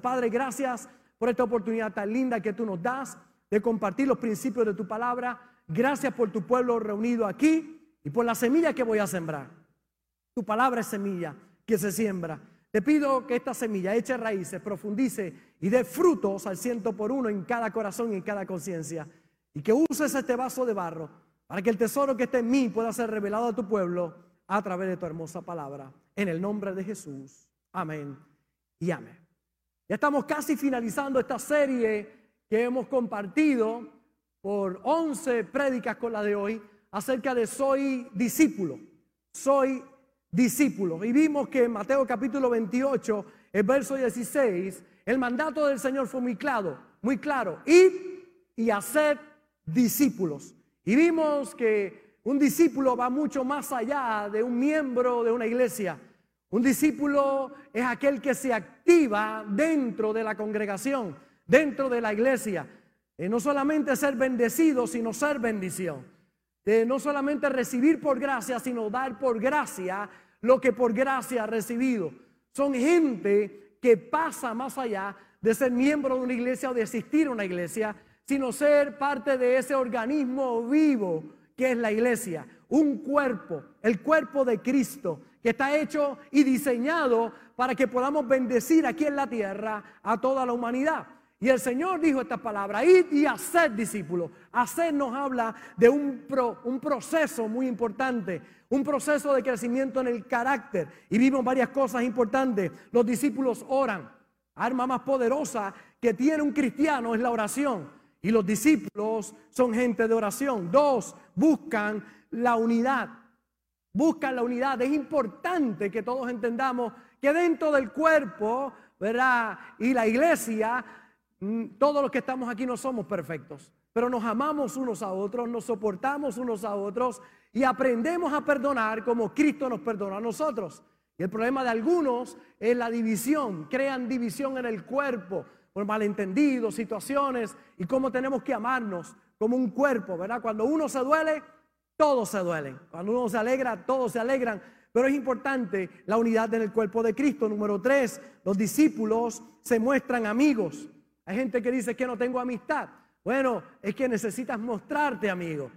Padre, gracias por esta oportunidad tan linda que tú nos das de compartir los principios de tu palabra. Gracias por tu pueblo reunido aquí y por la semilla que voy a sembrar. Tu palabra es semilla que se siembra. Te pido que esta semilla eche raíces, profundice y dé frutos al ciento por uno en cada corazón y en cada conciencia. Y que uses este vaso de barro para que el tesoro que esté en mí pueda ser revelado a tu pueblo a través de tu hermosa palabra. En el nombre de Jesús. Amén y amén. Ya estamos casi finalizando esta serie que hemos compartido por 11 prédicas con la de hoy acerca de soy discípulo. Soy discípulo. Y vimos que en Mateo capítulo 28, el verso 16, el mandato del Señor fue muy claro, muy claro. Id y hacer discípulos. Y vimos que un discípulo va mucho más allá de un miembro de una iglesia. Un discípulo es aquel que se activa dentro de la congregación, dentro de la iglesia. No solamente ser bendecido, sino ser bendición. No solamente recibir por gracia, sino dar por gracia lo que por gracia ha recibido. Son gente que pasa más allá de ser miembro de una iglesia o de asistir a una iglesia, sino ser parte de ese organismo vivo que es la iglesia, un cuerpo, el cuerpo de Cristo, que está hecho y diseñado para que podamos bendecir aquí en la tierra a toda la humanidad. Y el Señor dijo esta palabra, id y hacer discípulos. Hacer nos habla de un, un proceso muy importante, un proceso de crecimiento en el carácter. Y vimos varias cosas importantes. Los discípulos oran. Arma más poderosa que tiene un cristiano es la oración. Y los discípulos son gente de oración. Dos, buscan la unidad. Buscan la unidad. Es importante que todos entendamos que dentro del cuerpo, ¿verdad? Y la iglesia, mm, todos los que estamos aquí no somos perfectos. Pero nos amamos unos a otros, nos soportamos unos a otros y aprendemos a perdonar como Cristo nos perdona a nosotros. Y el problema de algunos es la división. Crean división en el cuerpo por malentendidos, situaciones y cómo tenemos que amarnos como un cuerpo, ¿verdad? Cuando uno se duele, todos se duelen. Cuando uno se alegra, todos se alegran. Pero es importante la unidad en el cuerpo de Cristo. Número tres, los discípulos se muestran amigos. Hay gente que dice que no tengo amistad. Bueno, es que necesitas mostrarte amigo.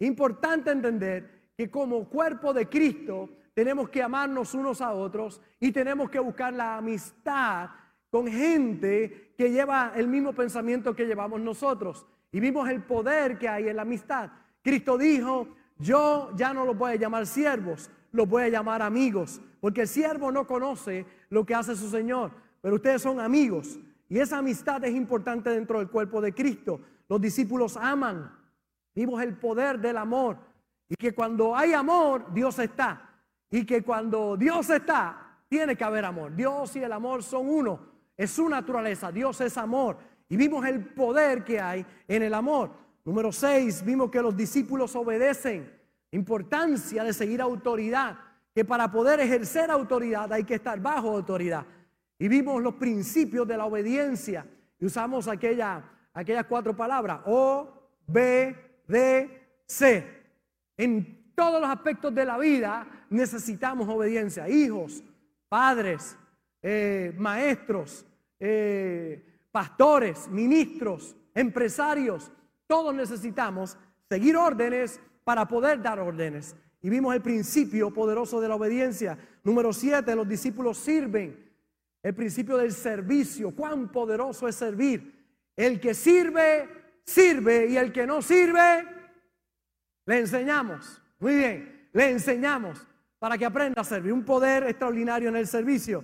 Importante entender que como cuerpo de Cristo tenemos que amarnos unos a otros y tenemos que buscar la amistad con gente que lleva el mismo pensamiento que llevamos nosotros. Y vimos el poder que hay en la amistad. Cristo dijo, yo ya no los voy a llamar siervos, los voy a llamar amigos, porque el siervo no conoce lo que hace su Señor, pero ustedes son amigos. Y esa amistad es importante dentro del cuerpo de Cristo. Los discípulos aman. Vimos el poder del amor. Y que cuando hay amor, Dios está. Y que cuando Dios está, tiene que haber amor. Dios y el amor son uno. Es su naturaleza. Dios es amor. Y vimos el poder que hay en el amor. Número 6, vimos que los discípulos obedecen. Importancia de seguir autoridad. Que para poder ejercer autoridad hay que estar bajo autoridad. Y vimos los principios de la obediencia. Y usamos aquella, aquellas cuatro palabras. O, B, D, C. En todos los aspectos de la vida necesitamos obediencia. Hijos, padres, eh, maestros, eh, pastores, ministros, empresarios, todos necesitamos seguir órdenes para poder dar órdenes. Y vimos el principio poderoso de la obediencia. Número siete, los discípulos sirven. El principio del servicio. Cuán poderoso es servir. El que sirve, sirve. Y el que no sirve, le enseñamos. Muy bien, le enseñamos para que aprenda a servir. Un poder extraordinario en el servicio.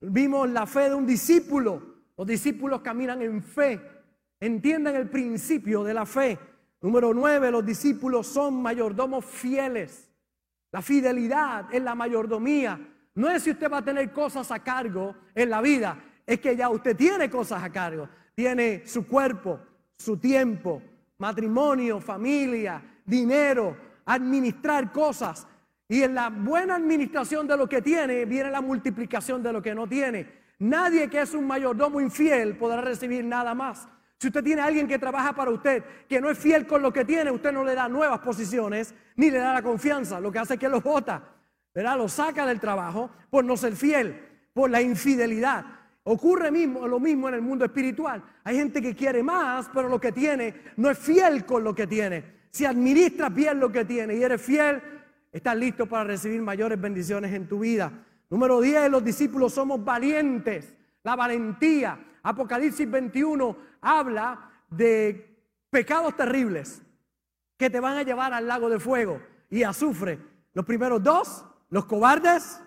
Vimos la fe de un discípulo. Los discípulos caminan en fe. Entienden el principio de la fe. Número nueve, los discípulos son mayordomos fieles. La fidelidad es la mayordomía. No es si usted va a tener cosas a cargo en la vida, es que ya usted tiene cosas a cargo. Tiene su cuerpo, su tiempo, matrimonio, familia, dinero, administrar cosas. Y en la buena administración de lo que tiene viene la multiplicación de lo que no tiene. Nadie que es un mayordomo infiel podrá recibir nada más. Si usted tiene a alguien que trabaja para usted, que no es fiel con lo que tiene, usted no le da nuevas posiciones ni le da la confianza. Lo que hace es que lo vota, ¿verdad? Lo saca del trabajo por no ser fiel, por la infidelidad. Ocurre mismo, lo mismo en el mundo espiritual. Hay gente que quiere más, pero lo que tiene no es fiel con lo que tiene. Si administras bien lo que tiene y eres fiel, estás listo para recibir mayores bendiciones en tu vida. Número 10, los discípulos somos valientes. La valentía. Apocalipsis 21 habla de pecados terribles que te van a llevar al lago de fuego y azufre. Los primeros dos, los cobardes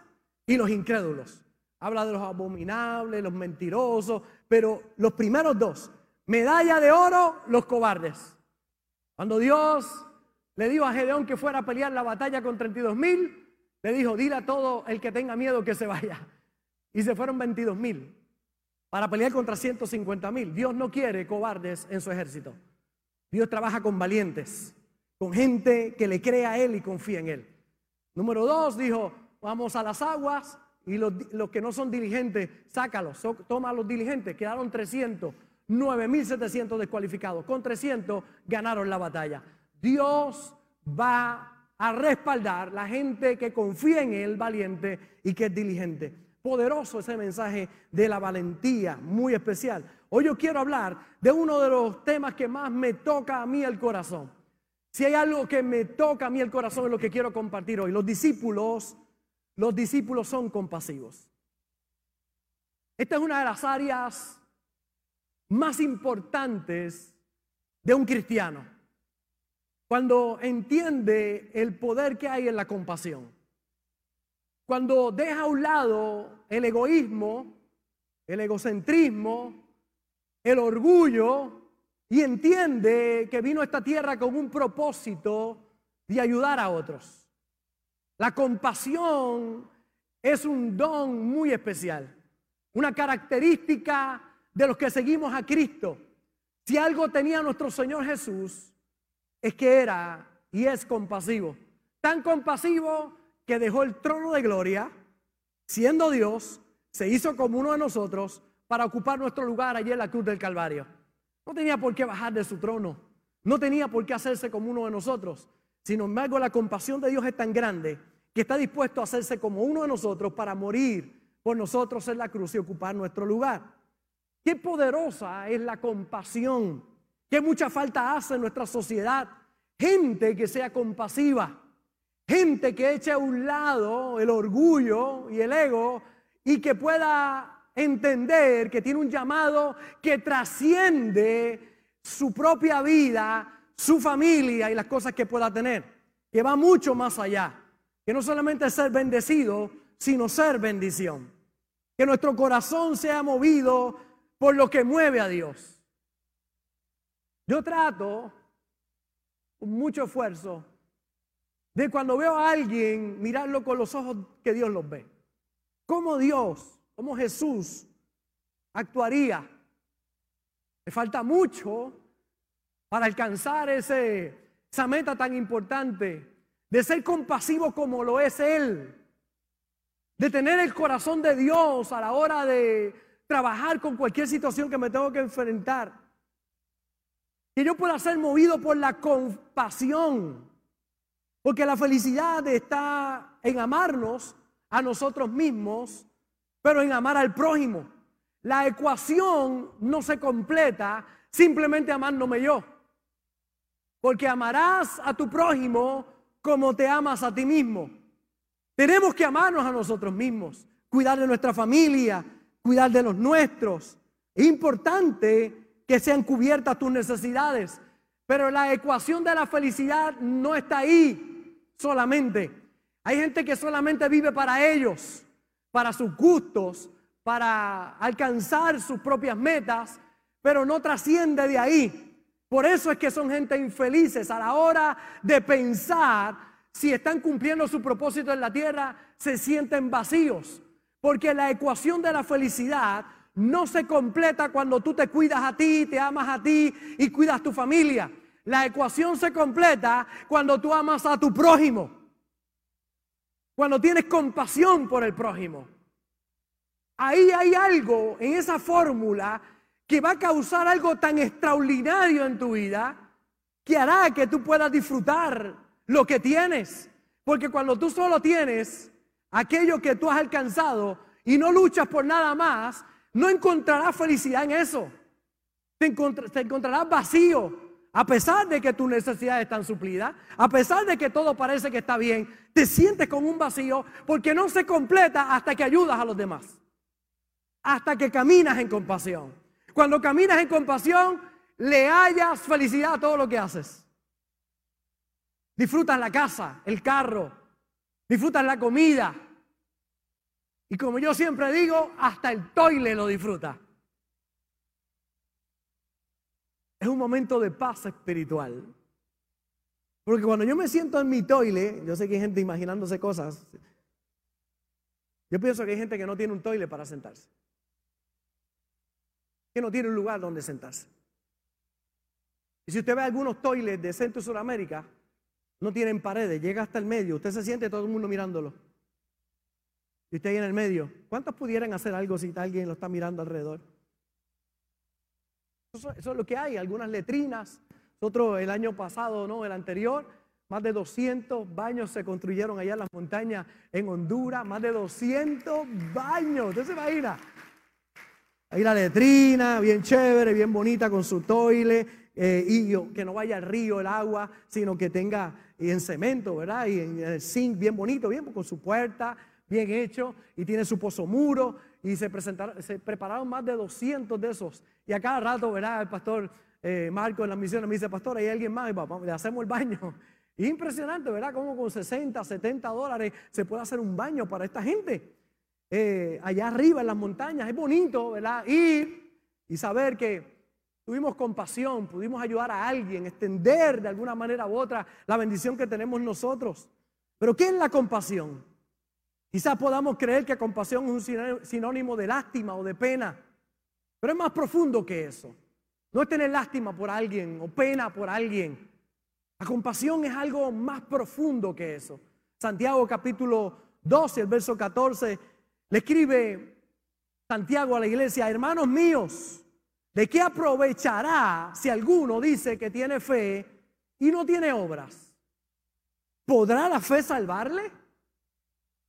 y los incrédulos. Habla de los abominables, los mentirosos, pero los primeros dos, medalla de oro, los cobardes. Cuando Dios le dijo a Gedeón que fuera a pelear la batalla con 32 mil, le dijo, dile a todo el que tenga miedo que se vaya. Y se fueron 22 mil para pelear contra 150 mil. Dios no quiere cobardes en su ejército. Dios trabaja con valientes, con gente que le cree a Él y confía en Él. Número dos, dijo, vamos a las aguas y los, que no son diligentes, sácalos, toma a los diligentes. Quedaron 300, 9.700 descualificados. Con 300 ganaron la batalla. Dios va a respaldar la gente que confía en Él, valiente y que es diligente. Poderoso ese mensaje de la valentía, muy especial. Hoy yo quiero hablar de uno de los temas que más me toca a mí el corazón. Si hay algo que me toca a mí el corazón es lo que quiero compartir hoy. Los discípulos, los discípulos son compasivos. Esta es una de las áreas más importantes de un cristiano. Cuando entiende el poder que hay en la compasión. Cuando deja a un lado el egoísmo, el egocentrismo, el orgullo y entiende que vino a esta tierra con un propósito de ayudar a otros. La compasión es un don muy especial, una característica de los que seguimos a Cristo. Si algo tenía nuestro Señor Jesús, es que era y es compasivo. Tan compasivo que dejó el trono de gloria, siendo Dios, se hizo como uno de nosotros para ocupar nuestro lugar allí en la cruz del Calvario. No tenía por qué bajar de su trono, no tenía por qué hacerse como uno de nosotros. Sin embargo, la compasión de Dios es tan grande que está dispuesto a hacerse como uno de nosotros para morir por nosotros en la cruz y ocupar nuestro lugar. Qué poderosa es la compasión, qué mucha falta hace en nuestra sociedad. Gente que sea compasiva, Gente que eche a un lado el orgullo y el ego y que pueda entender que tiene un llamado que trasciende su propia vida, su familia y las cosas que pueda tener, que va mucho más allá, que no solamente ser bendecido, sino ser bendición. Que nuestro corazón sea movido por lo que mueve a Dios. Yo trato con mucho esfuerzo de cuando veo a alguien mirarlo con los ojos que Dios los ve. ¿Cómo Dios, cómo Jesús actuaría? Me falta mucho para alcanzar ese, esa meta tan importante de ser compasivo como lo es Él, de tener el corazón de Dios a la hora de trabajar con cualquier situación que me tengo que enfrentar. Que yo pueda ser movido por la compasión porque la felicidad está en amarnos a nosotros mismos, pero en amar al prójimo. La ecuación no se completa simplemente amándome yo. Porque amarás a tu prójimo como te amas a ti mismo. Tenemos que amarnos a nosotros mismos, cuidar de nuestra familia, cuidar de los nuestros. Es importante que sean cubiertas tus necesidades, pero la ecuación de la felicidad no está ahí solamente. Hay gente que solamente vive para ellos, para sus gustos, para alcanzar sus propias metas, pero no trasciende de ahí. Por eso es que son gente infelices a la hora de pensar si están cumpliendo su propósito en la tierra, se sienten vacíos. Porque la ecuación de la felicidad no se completa cuando tú te cuidas a ti, te amas a ti y cuidas tu familia. La ecuación se completa cuando tú amas a tu prójimo. Cuando tienes compasión por el prójimo. Ahí hay algo en esa fórmula que va a causar algo tan extraordinario en tu vida que hará que tú puedas disfrutar lo que tienes. Porque cuando tú solo tienes aquello que tú has alcanzado y no luchas por nada más, no encontrarás felicidad en eso. Te, encontrarás vacío. A pesar de que tus necesidades están suplidas, a pesar de que todo parece que está bien, te sientes con un vacío porque no se completa hasta que ayudas a los demás. Hasta que caminas en compasión. Cuando caminas en compasión, le hallas felicidad a todo lo que haces. Disfrutas la casa, el carro, disfrutas la comida. Y como yo siempre digo, hasta el toile lo disfruta. Es un momento de paz espiritual. Porque cuando yo me siento en mi toile, yo sé que hay gente imaginándose cosas. Yo pienso que hay gente que no tiene un toile para sentarse. Que no tiene un lugar donde sentarse. Y si usted ve algunos toiles de Centro y Sudamérica, no tienen paredes, llega hasta el medio, usted se siente todo el mundo mirándolo. Y usted ahí en el medio, ¿cuántos pudieran hacer algo si alguien lo está mirando alrededor? Eso, es lo que hay, algunas letrinas. Nosotros el año pasado, no, el anterior, más de 200 baños se construyeron allá en las montañas en Honduras, más de 200 baños. ¿Usted se imagina? Ahí la letrina, bien chévere, bien bonita con su toile, eh, y que no vaya al río el agua, sino que tenga en cemento, ¿verdad? Y en el zinc bien bonito, bien con su puerta, bien hecho, y tiene su pozo muro, y se, presentaron, se prepararon más de 200 de esos. Y a cada rato, ¿verdad? El pastor eh, Marco en la misión me dice, pastor, hay alguien más, y le hacemos el baño. impresionante, ¿verdad? Como con 60, 70 dólares se puede hacer un baño para esta gente. Eh, allá arriba en las montañas, es bonito, ¿verdad? Ir y saber que tuvimos compasión, pudimos ayudar a alguien, extender de alguna manera u otra la bendición que tenemos nosotros. Pero ¿qué es la compasión? Quizás podamos creer que compasión es un sinónimo de lástima o de pena, pero es más profundo que eso. No es tener lástima por alguien o pena por alguien. La compasión es algo más profundo que eso. Santiago capítulo 12, el verso 14, le escribe Santiago a la iglesia, hermanos míos, ¿de qué aprovechará si alguno dice que tiene fe y no tiene obras? ¿Podrá la fe salvarle?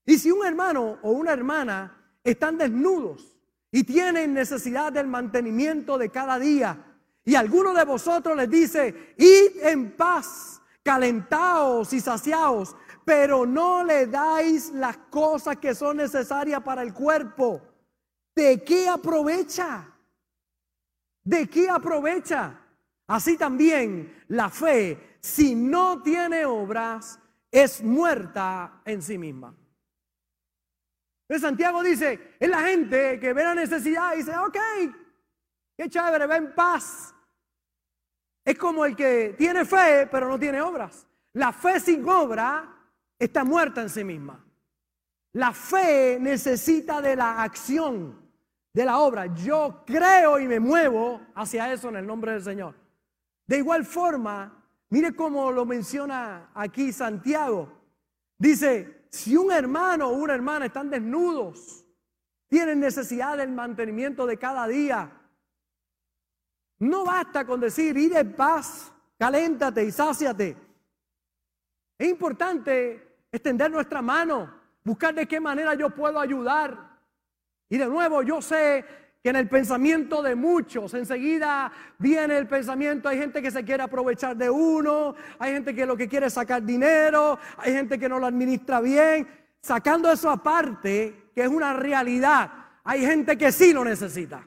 Y si un hermano o una hermana están desnudos y tienen necesidad del mantenimiento de cada día, y alguno de vosotros les dice, id en paz, calentaos y saciaos, pero no le dais las cosas que son necesarias para el cuerpo, ¿de qué aprovecha? ¿De qué aprovecha? Así también la fe, si no tiene obras, es muerta en sí misma. Santiago dice, es la gente que ve la necesidad y dice, ok, qué chévere, ve en paz. Es como el que tiene fe pero no tiene obras. La fe sin obra está muerta en sí misma. La fe necesita de la acción, de la obra. Yo creo y me muevo hacia eso en el nombre del Señor. De igual forma, mire cómo lo menciona aquí Santiago. Dice, si un hermano o una hermana están desnudos, tienen necesidad del mantenimiento de cada día, no basta con decir, ir en paz, caléntate y sáciate. Es importante extender nuestra mano, buscar de qué manera yo puedo ayudar. Y de nuevo, yo sé que en el pensamiento de muchos enseguida viene el pensamiento, hay gente que se quiere aprovechar de uno, hay gente que lo que quiere es sacar dinero, hay gente que no lo administra bien, sacando eso aparte, que es una realidad, hay gente que sí lo necesita.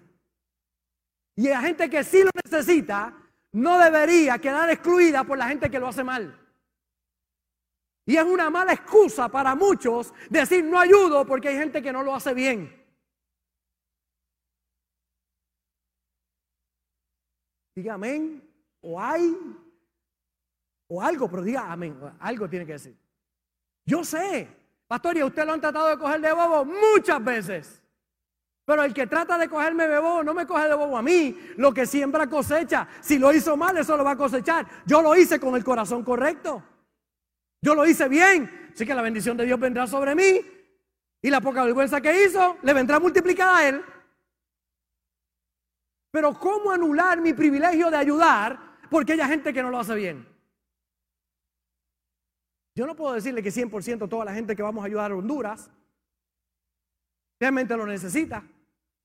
Y la gente que sí lo necesita no debería quedar excluida por la gente que lo hace mal. Y es una mala excusa para muchos decir no ayudo porque hay gente que no lo hace bien. Diga amén. O hay. O algo, pero diga amén. Algo tiene que decir. Yo sé. Pastor, y usted lo han tratado de coger de bobo muchas veces. Pero el que trata de cogerme de bobo no me coge de bobo a mí. Lo que siembra cosecha. Si lo hizo mal, eso lo va a cosechar. Yo lo hice con el corazón correcto. Yo lo hice bien. Así que la bendición de Dios vendrá sobre mí. Y la poca vergüenza que hizo le vendrá multiplicada a él. Pero ¿cómo anular mi privilegio de ayudar porque hay gente que no lo hace bien? Yo no puedo decirle que 100% toda la gente que vamos a ayudar a Honduras realmente lo necesita.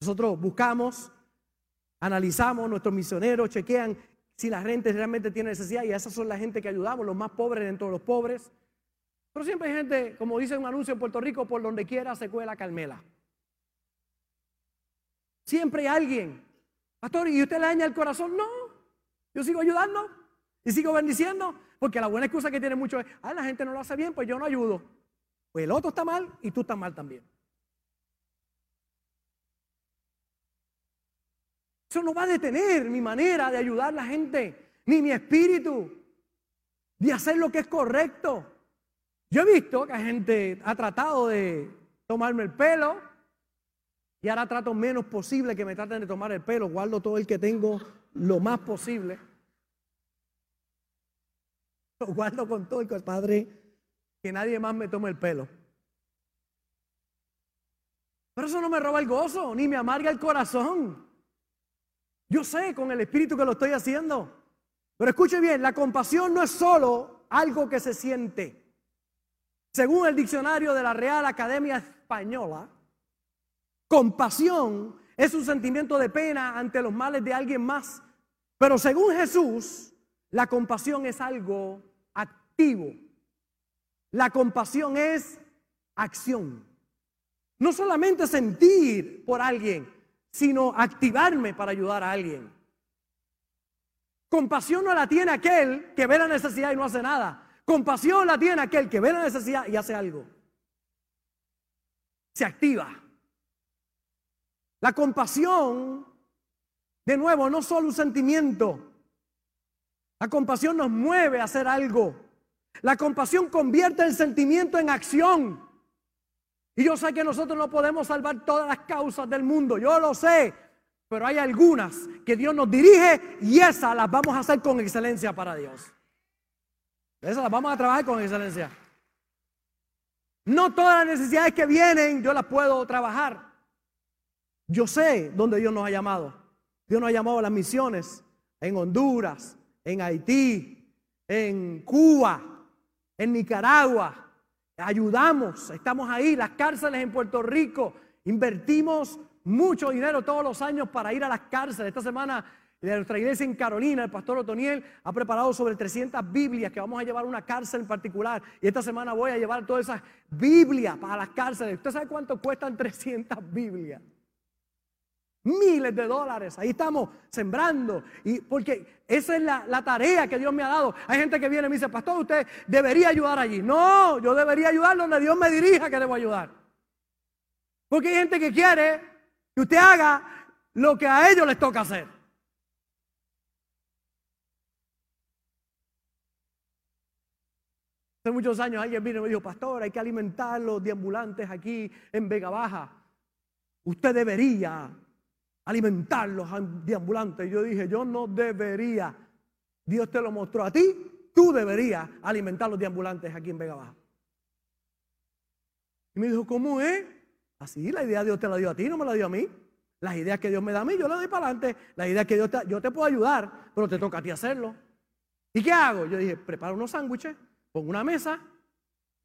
Nosotros buscamos, analizamos, nuestros misioneros chequean si la gente realmente tiene necesidad y esas son la gente que ayudamos, los más pobres dentro de los pobres. Pero siempre hay gente, como dice un anuncio en Puerto Rico, por donde quiera se cuela Carmela. Siempre hay alguien. Pastor, ¿y usted le daña el corazón? No. Yo sigo ayudando y sigo bendiciendo. Porque la buena excusa que tiene mucho es, ah, la gente no lo hace bien, pues yo no ayudo. Pues el otro está mal y tú estás mal también. Eso no va a detener mi manera de ayudar a la gente, ni mi espíritu, de hacer lo que es correcto. Yo he visto que hay gente ha tratado de tomarme el pelo y ahora trato menos posible que me traten de tomar el pelo. Guardo todo el que tengo lo más posible. Lo guardo con todo el Padre, que nadie más me tome el pelo. Pero eso no me roba el gozo, ni me amarga el corazón. Yo sé con el espíritu que lo estoy haciendo. Pero escuche bien, la compasión no es solo algo que se siente. Según el diccionario de la Real Academia Española, compasión es un sentimiento de pena ante los males de alguien más. Pero según Jesús, la compasión es algo activo. La compasión es acción. No solamente sentir por alguien, sino activarme para ayudar a alguien. Compasión no la tiene aquel que ve la necesidad y no hace nada. Compasión la tiene aquel que ve la necesidad y hace algo. Se activa. La compasión, de nuevo, no solo un sentimiento. La compasión nos mueve a hacer algo. La compasión convierte el sentimiento en acción. Y yo sé que nosotros no podemos salvar todas las causas del mundo, yo lo sé, pero hay algunas que Dios nos dirige y esas las vamos a hacer con excelencia para Dios. Esas las vamos a trabajar con excelencia. No todas las necesidades que vienen yo las puedo trabajar. Yo sé dónde Dios nos ha llamado. Dios nos ha llamado a las misiones en Honduras, en Haití, en Cuba, en Nicaragua, ayudamos, estamos ahí, las cárceles en Puerto Rico, invertimos mucho dinero todos los años para ir a las cárceles. Esta semana nuestra iglesia en Carolina, el pastor Otoniel ha preparado sobre 300 Biblias que vamos a llevar a una cárcel en particular. Y esta semana voy a llevar todas esas Biblias para las cárceles. ¿Usted sabe cuánto cuestan 300 Biblias? Miles de dólares. Ahí estamos sembrando. Y porque esa es la, la, tarea que Dios me ha dado. Hay gente que viene y me dice, pastor, usted debería ayudar allí. No, yo debería ayudar donde Dios me dirija que debo ayudar. Porque hay gente que quiere que usted haga lo que a ellos les toca hacer. Hace muchos años alguien vino y me dijo, pastor, hay que alimentar los deambulantes aquí en Vega Baja. Usted debería alimentar los deambulantes. Yo dije, yo no debería. Dios te lo mostró a ti, tú deberías alimentar los deambulantes aquí en Vega Baja. Y me dijo, ¿cómo es? Así, la idea de Dios te la dio a ti, no me la dio a mí. Las ideas que Dios me da a mí, yo la doy para adelante. La idea que Dios te, yo te puedo ayudar, pero te toca a ti hacerlo. ¿Y qué hago? Yo dije, prepara unos sándwiches, pon una mesa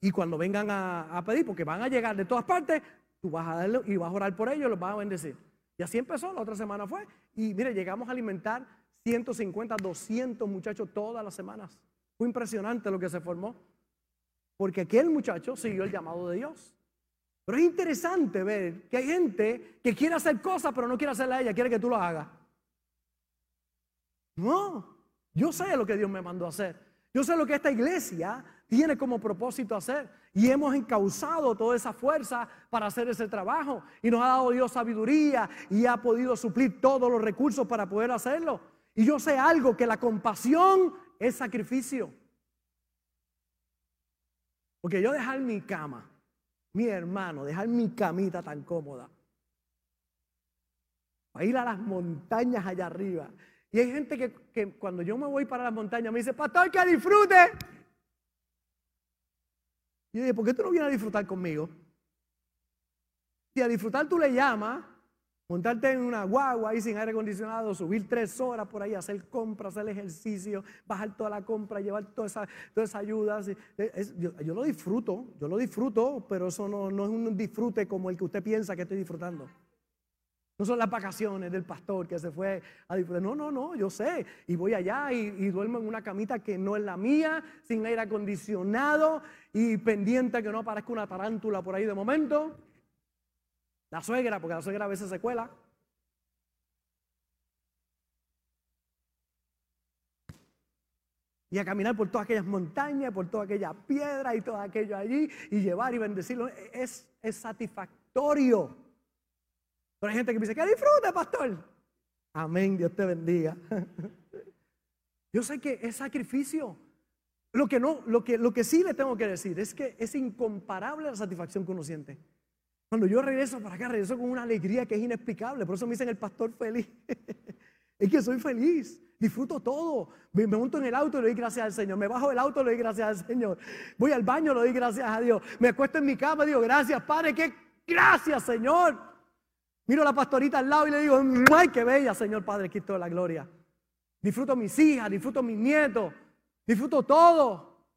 y cuando vengan a, a, pedir, porque van a llegar de todas partes, tú vas a darle y vas a orar por ellos, los vas a bendecir. Y así empezó, la otra semana fue. Y mire, llegamos a alimentar 150, 200 muchachos todas las semanas. Fue impresionante lo que se formó. Porque aquel muchacho siguió el llamado de Dios. Pero es interesante ver que hay gente que quiere hacer cosas, pero no quiere hacerla a ella, quiere que tú lo hagas. No, yo sé lo que Dios me mandó a hacer. Yo sé lo que esta iglesia tiene como propósito hacer. Y hemos encauzado toda esa fuerza para hacer ese trabajo. Y nos ha dado Dios sabiduría y ha podido suplir todos los recursos para poder hacerlo. Y yo sé algo, que la compasión es sacrificio. Porque yo dejar mi cama, mi hermano, dejar mi camita tan cómoda, para ir a las montañas allá arriba. Y hay gente que, que cuando yo me voy para las montañas me dice, pastor, que disfrute. Y yo dije, ¿por qué tú no vienes a disfrutar conmigo? Si a disfrutar tú le llamas, montarte en una guagua ahí sin aire acondicionado, subir tres horas por ahí, hacer compras, hacer ejercicio, bajar toda la compra, llevar todas esas toda esa ayudas. yo, lo disfruto, yo lo disfruto, pero eso no, no es un disfrute como el que usted piensa que estoy disfrutando. No son las vacaciones del pastor que se fue a disfrutar. No, no, no, yo sé. Y voy allá y, y, duermo en una camita que no es la mía, sin aire acondicionado y pendiente que no aparezca una tarántula por ahí de momento. La suegra, porque la suegra a veces se cuela. Y a caminar por todas aquellas montañas, por todas aquellas piedras y todo aquello allí, y llevar y bendecirlo. Es, es satisfactorio. Pero hay gente que me dice, que disfrute, pastor. Amén, Dios te bendiga. Yo sé que es sacrificio. Lo que, no, lo, que, lo que sí le tengo que decir es que es incomparable la satisfacción que uno siente. Cuando yo regreso para acá, regreso con una alegría que es inexplicable. Por eso me dicen el pastor feliz. es que soy feliz. Disfruto todo. Me, monto en el auto y le doy gracias al Señor. Me bajo del auto y le doy gracias al Señor. Voy al baño y le doy gracias a Dios. Me acuesto en mi cama y digo, gracias, Padre, que gracias, Señor. Miro a la pastorita al lado y le digo, ¡ay, qué bella, Señor Padre Cristo de la gloria! Disfruto mis hijas, disfruto mis nietos, disfruto todo.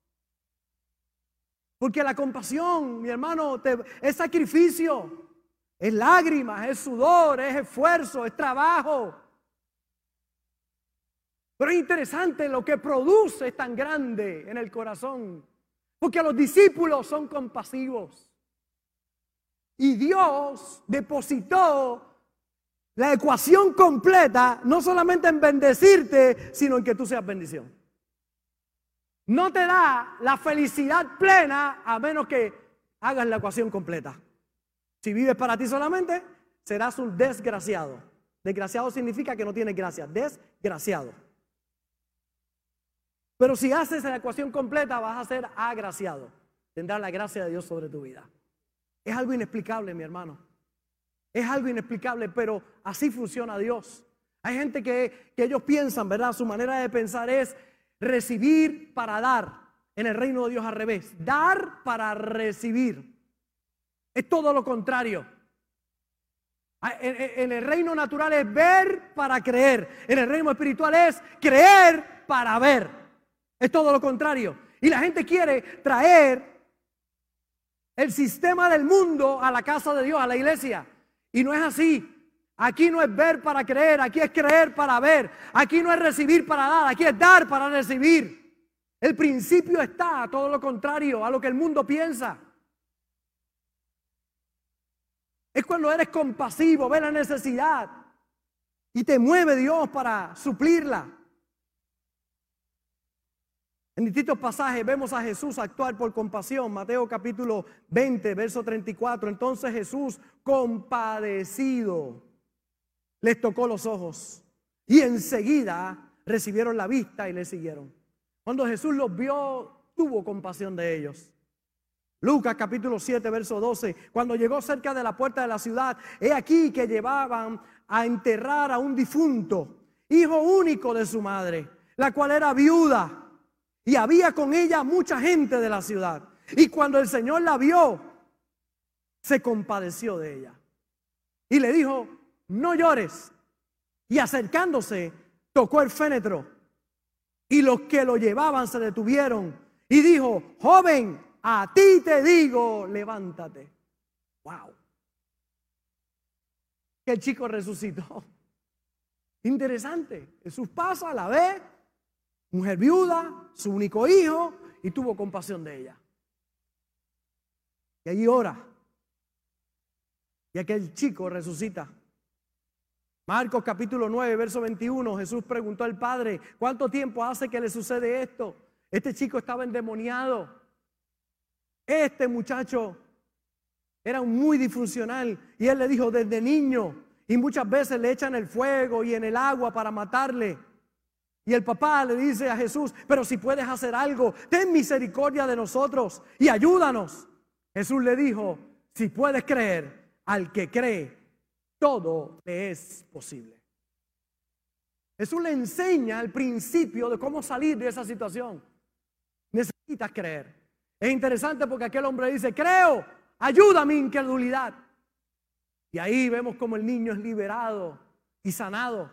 Porque la compasión, mi hermano, es sacrificio, es lágrimas, es sudor, es esfuerzo, es trabajo. Pero es interesante lo que produce es tan grande en el corazón. Porque los discípulos son compasivos. Y Dios depositó la ecuación completa, no solamente en bendecirte, sino en que tú seas bendición. No te da la felicidad plena a menos que hagas la ecuación completa. Si vives para ti solamente, serás un desgraciado. Desgraciado significa que no tienes gracia. Desgraciado. Pero si haces la ecuación completa, vas a ser agraciado. Tendrás la gracia de Dios sobre tu vida. Es algo inexplicable, mi hermano. Es algo inexplicable, pero así funciona Dios. Hay gente que, que ellos piensan, ¿verdad? Su manera de pensar es recibir para dar. En el reino de Dios al revés. Dar para recibir. Es todo lo contrario. Ah, en, el reino natural es ver para creer. En el reino espiritual es creer para ver. Es todo lo contrario. Y la gente quiere traer el sistema del mundo a la casa de Dios, a la iglesia. Y no es así. Aquí no es ver para creer, aquí es creer para ver. Aquí no es recibir para dar, aquí es dar para recibir. El principio está, todo lo contrario a lo que el mundo piensa. Es cuando eres compasivo, ves la necesidad y te mueve Dios para suplirla. En distintos pasajes vemos a Jesús actuar por compasión. Mateo capítulo 20, verso 34. Entonces Jesús, compadecido, les tocó los ojos y enseguida recibieron la vista y le siguieron. Cuando Jesús los vio, tuvo compasión de ellos. Lucas capítulo 7, verso 12. Cuando llegó cerca de la puerta de la ciudad, he aquí que llevaban a enterrar a un difunto, hijo único de su madre, la cual era viuda y había con ella mucha gente de la ciudad. Y cuando el Señor la vio, se compadeció de ella. Y le dijo, no llores. Y acercándose, tocó el fénetro. Y los que lo llevaban se detuvieron. Y dijo, joven, a ti te digo, levántate. Wow. Que el chico resucitó. Interesante. Jesús pasa, la ve, mujer viuda, su único hijo, y tuvo compasión de ella. Y allí ora. Y aquel chico resucita. Marcos capítulo 9, verso 21, Jesús preguntó al Padre, ¿cuánto tiempo hace que le sucede esto? Este chico estaba endemoniado. Este muchacho era muy disfuncional y él le dijo desde niño y muchas veces le echan el fuego y en el agua para matarle. Y el papá le dice a Jesús, pero si puedes hacer algo, ten misericordia de nosotros y ayúdanos. Jesús le dijo, si puedes creer, al que cree, todo le es posible. Jesús le enseña el principio de cómo salir de esa situación. Necesitas creer. Es interesante porque aquel hombre dice, creo, ayuda a mi incredulidad. Y ahí vemos como el niño es liberado y sanado.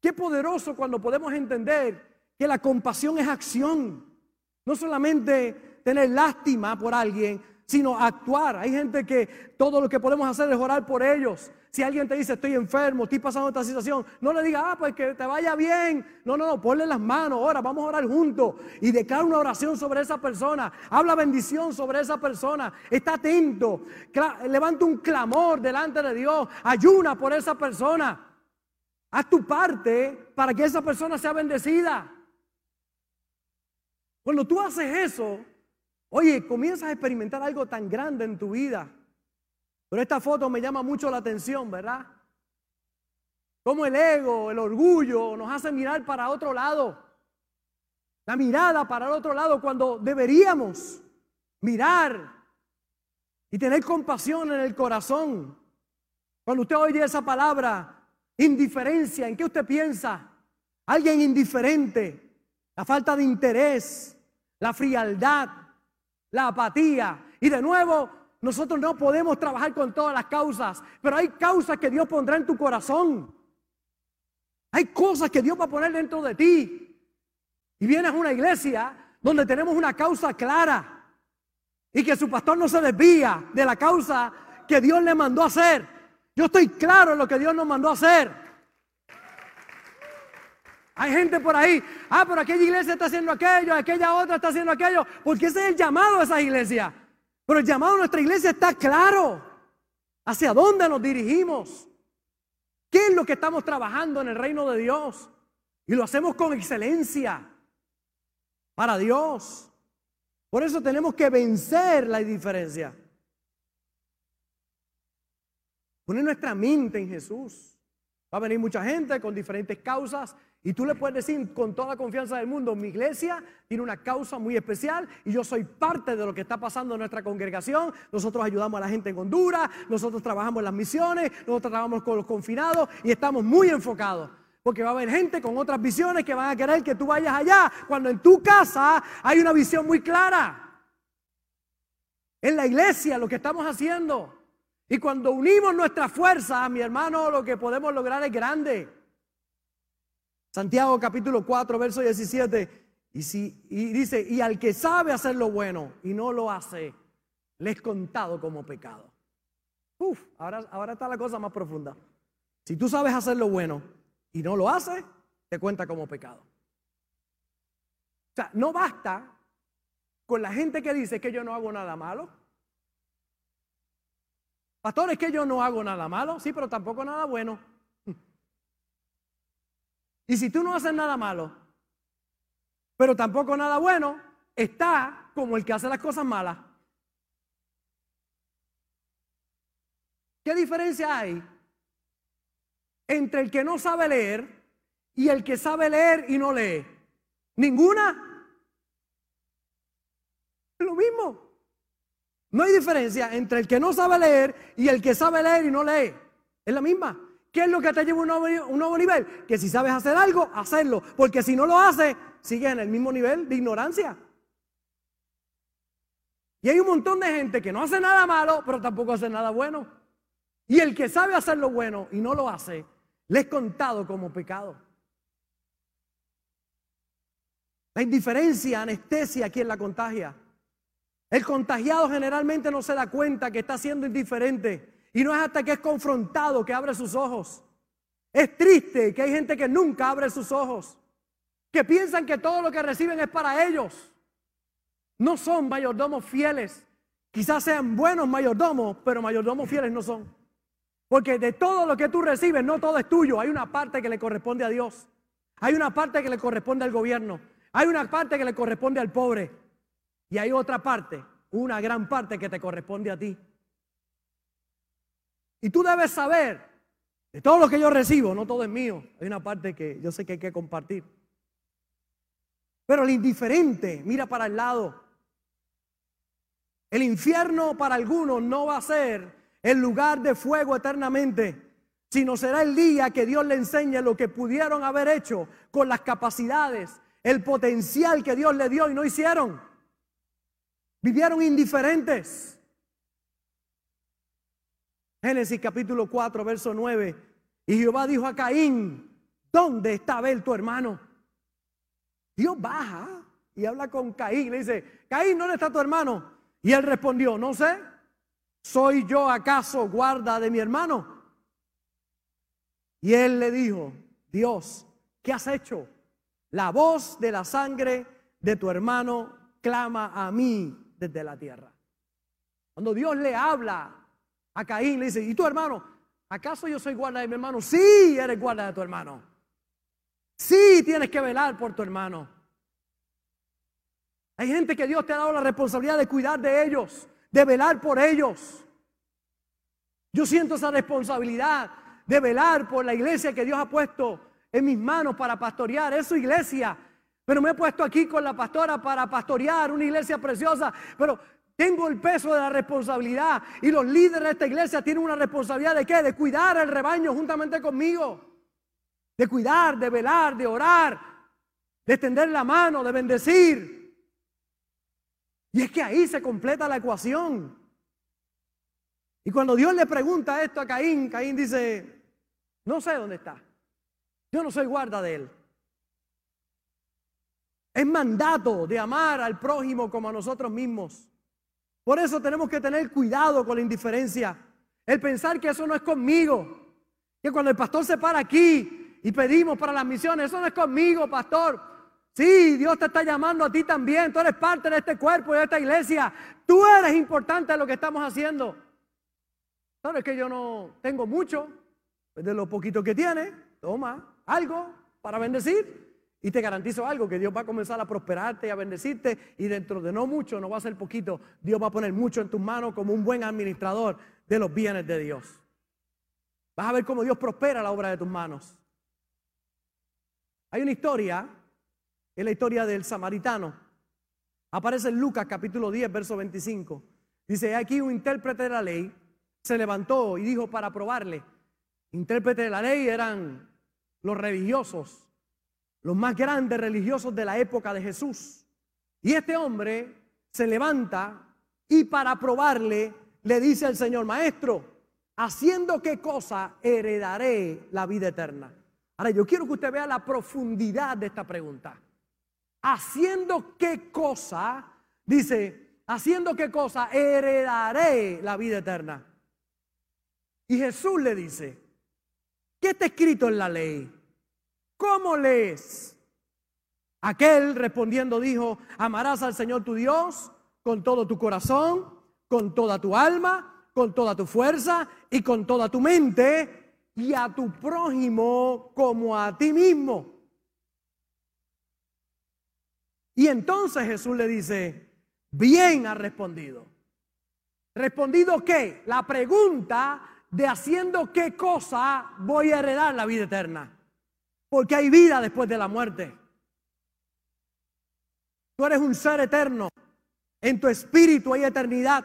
Qué poderoso cuando podemos entender que la compasión es acción. No solamente tener lástima por alguien, sino actuar. Hay gente que todo lo que podemos hacer es orar por ellos, Si alguien te dice estoy enfermo, estoy pasando esta situación, no le diga, ah, pues que te vaya bien. No, no, no, ponle las manos, ahora vamos a orar juntos y declara una oración sobre esa persona. Habla bendición sobre esa persona. Está atento, levanta un clamor delante de Dios, ayuna por esa persona. Haz tu parte para que esa persona sea bendecida. Cuando tú haces eso, oye, comienzas a experimentar algo tan grande en tu vida. Pero esta foto me llama mucho la atención, ¿verdad? Como el ego, el orgullo nos hace mirar para otro lado. La mirada para el otro lado cuando deberíamos mirar y tener compasión en el corazón. Cuando usted oye esa palabra, indiferencia, ¿en qué usted piensa? Alguien indiferente, la falta de interés, la frialdad, la apatía. Y de nuevo, nosotros no podemos trabajar con todas las causas, pero hay causas que Dios pondrá en tu corazón. Hay cosas que Dios va a poner dentro de ti. Y vienes a una iglesia donde tenemos una causa clara y que su pastor no se desvía de la causa que Dios le mandó hacer. Yo estoy claro en lo que Dios nos mandó a hacer. Hay gente por ahí, ah, pero aquella iglesia está haciendo aquello, aquella otra está haciendo aquello, porque ese es el llamado de esa iglesia. Pero el llamado de nuestra iglesia está claro. ¿Hacia dónde nos dirigimos? ¿Qué es lo que estamos trabajando en el reino de Dios? Y lo hacemos con excelencia para Dios. Por eso tenemos que vencer la indiferencia. Poner nuestra mente en Jesús. Va a venir mucha gente con diferentes causas y tú le puedes decir con toda la confianza del mundo, mi iglesia tiene una causa muy especial y yo soy parte de lo que está pasando en nuestra congregación. Nosotros ayudamos a la gente en Honduras, nosotros trabajamos en las misiones, nosotros trabajamos con los confinados y estamos muy enfocados. Porque va a haber gente con otras visiones que van a querer que tú vayas allá, cuando en tu casa hay una visión muy clara. En la iglesia lo que estamos haciendo. Y cuando unimos nuestras fuerzas, mi hermano, lo que podemos lograr es grande. Santiago capítulo 4, verso 17. Y, si, y dice, y al que sabe hacer lo bueno y no lo hace, le es contado como pecado. Uf, ahora, ahora está la cosa más profunda. Si tú sabes hacer lo bueno y no lo haces, te cuenta como pecado. O sea, no basta con la gente que dice que yo no hago nada malo. Pastor, es que yo no hago nada malo, sí, pero tampoco nada bueno. Y si tú no haces nada malo, pero tampoco nada bueno, está como el que hace las cosas malas. ¿Qué diferencia hay entre el que no sabe leer y el que sabe leer y no lee? Ninguna. Es lo mismo. No hay diferencia entre el que no sabe leer y el que sabe leer y no lee. Es la misma. ¿Qué es lo que te lleva a un nuevo, un nuevo nivel? Que si sabes hacer algo, hacerlo. Porque si no lo haces, sigues en el mismo nivel de ignorancia. Y hay un montón de gente que no hace nada malo, pero tampoco hace nada bueno. Y el que sabe hacer lo bueno y no lo hace, le es contado como pecado. La indiferencia, anestesia, quien la contagia. El contagiado generalmente no se da cuenta que está siendo indiferente y no es hasta que es confrontado que abre sus ojos. Es triste que hay gente que nunca abre sus ojos, que piensan que todo lo que reciben es para ellos. No son mayordomos fieles. Quizás sean buenos mayordomos, pero mayordomos fieles no son. Porque de todo lo que tú recibes, no todo es tuyo. Hay una parte que le corresponde a Dios. Hay una parte que le corresponde al gobierno. Hay una parte que le corresponde al pobre. Y hay otra parte, una gran parte que te corresponde a ti. Y tú debes saber, de todo lo que yo recibo, no todo es mío, hay una parte que yo sé que hay que compartir. Pero el indiferente mira para el lado. El infierno para algunos no va a ser el lugar de fuego eternamente, sino será el día que Dios le enseñe lo que pudieron haber hecho con las capacidades, el potencial que Dios le dio y no hicieron. Vivieron indiferentes. Génesis capítulo 4, verso 9. Y Jehová dijo a Caín, ¿dónde está Abel tu hermano? Dios baja y habla con Caín. Le dice, Caín, ¿dónde está tu hermano? Y él respondió, no sé, ¿soy yo acaso guarda de mi hermano? Y él le dijo, Dios, ¿qué has hecho? La voz de la sangre de tu hermano clama a mí desde la tierra. Cuando Dios le habla a Caín, le dice, ¿y tu hermano? ¿Acaso yo soy guarda de mi hermano? Sí, eres guarda de tu hermano. Sí, tienes que velar por tu hermano. Hay gente que Dios te ha dado la responsabilidad de cuidar de ellos, de velar por ellos. Yo siento esa responsabilidad de velar por la iglesia que Dios ha puesto en mis manos para pastorear. Es su iglesia. Pero me he puesto aquí con la pastora para pastorear una iglesia preciosa. Pero tengo el peso de la responsabilidad. Y los líderes de esta iglesia tienen una responsabilidad de qué? De cuidar el rebaño juntamente conmigo. De cuidar, de velar, de orar, de extender la mano, de bendecir. Y es que ahí se completa la ecuación. Y cuando Dios le pregunta esto a Caín, Caín dice, no sé dónde está. Yo no soy guarda de él. Es mandato de amar al prójimo como a nosotros mismos. Por eso tenemos que tener cuidado con la indiferencia. El pensar que eso no es conmigo. Que cuando el pastor se para aquí y pedimos para las misiones, eso no es conmigo, pastor. Sí, Dios te está llamando a ti también. Tú eres parte de este cuerpo y de esta iglesia. Tú eres importante en lo que estamos haciendo. ¿Sabes que yo no tengo mucho? De lo poquito que tiene, toma algo para bendecir. Y te garantizo algo, que Dios va a comenzar a prosperarte y a bendecirte y dentro de no mucho, no va a ser poquito, Dios va a poner mucho en tus manos como un buen administrador de los bienes de Dios. Vas a ver cómo Dios prospera la obra de tus manos. Hay una historia, es la historia del samaritano. Aparece en Lucas capítulo 10, verso 25. Dice, aquí un intérprete de la ley se levantó y dijo para probarle. Intérprete de la ley eran los religiosos los más grandes religiosos de la época de Jesús. Y este hombre se levanta y para probarle le dice al Señor, maestro, haciendo qué cosa heredaré la vida eterna. Ahora yo quiero que usted vea la profundidad de esta pregunta. Haciendo qué cosa, dice, haciendo qué cosa heredaré la vida eterna. Y Jesús le dice, ¿qué está escrito en la ley? ¿Cómo lees? Aquel respondiendo dijo, amarás al Señor tu Dios con todo tu corazón, con toda tu alma, con toda tu fuerza y con toda tu mente y a tu prójimo como a ti mismo. Y entonces Jesús le dice, bien ha respondido. ¿Respondido qué? La pregunta de haciendo qué cosa voy a heredar la vida eterna. Porque hay vida después de la muerte. Tú eres un ser eterno. En tu espíritu hay eternidad.